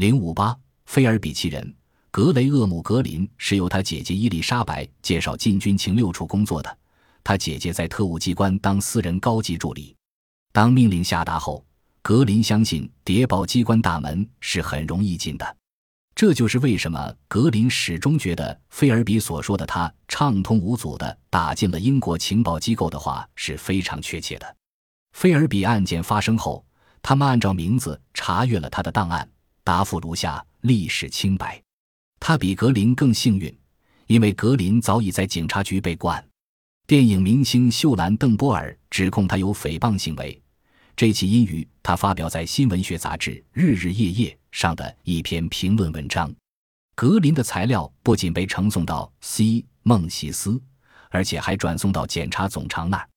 零五八，菲尔比奇人格雷厄姆·格林是由他姐姐伊丽莎白介绍进军情六处工作的。他姐姐在特务机关当私人高级助理。当命令下达后，格林相信谍报机关大门是很容易进的。这就是为什么格林始终觉得菲尔比所说的他畅通无阻地打进了英国情报机构的话是非常确切的。菲尔比案件发生后，他们按照名字查阅了他的档案，答复如下：历史清白。他比格林更幸运，因为格林早已在警察局被关。电影明星秀兰·邓波尔指控他有诽谤行为，这起因于他发表在新闻学杂志《日日夜夜》上的一篇评论文章。格林的材料不仅被呈送到 C. 孟西斯，而且还转送到检察总长那儿。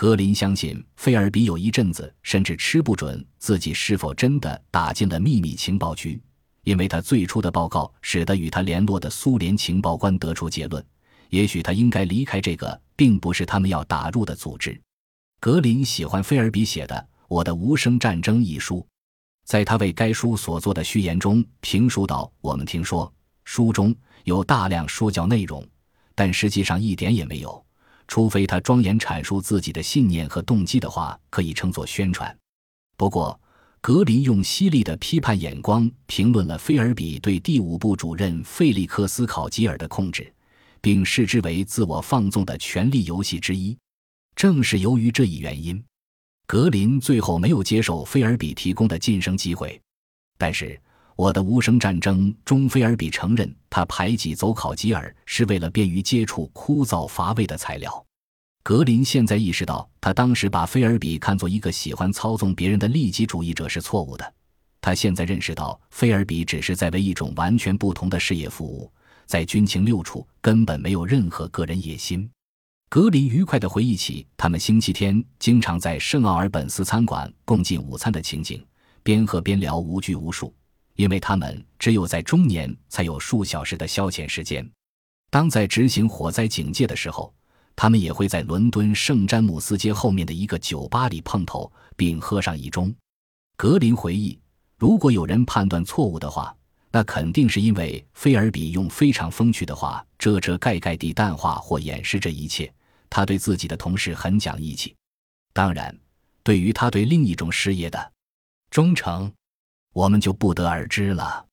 格林相信菲尔比有一阵子甚至吃不准自己是否真的打进了秘密情报局，因为他最初的报告使得与他联络的苏联情报官得出结论。也许他应该离开这个并不是他们要打入的组织。格林喜欢菲尔比写的《我的无声战争》一书，在他为该书所做的序言中评述道：“我们听说书中有大量说教内容，但实际上一点也没有，除非他庄严阐述自己的信念和动机的话，可以称作宣传。”不过，格林用犀利的批判眼光评论了菲尔比对第五部主任费利克斯·考吉尔的控制。并视之为自我放纵的权力游戏之一。正是由于这一原因，格林最后没有接受菲尔比提供的晋升机会。但是，《我的无声战争》中，菲尔比承认他排挤走考吉尔是为了便于接触枯燥乏味的材料。格林现在意识到，他当时把菲尔比看作一个喜欢操纵别人的利己主义者是错误的。他现在认识到，菲尔比只是在为一种完全不同的事业服务。在军情六处根本没有任何个人野心。格林愉快地回忆起他们星期天经常在圣奥尔本斯餐馆共进午餐的情景，边喝边聊，无拘无束。因为他们只有在中年才有数小时的消遣时间。当在执行火灾警戒的时候，他们也会在伦敦圣詹姆斯街后面的一个酒吧里碰头，并喝上一盅。格林回忆，如果有人判断错误的话。那肯定是因为菲尔比用非常风趣的话遮遮盖盖地淡化或掩饰这一切。他对自己的同事很讲义气，当然，对于他对另一种事业的忠诚，我们就不得而知了。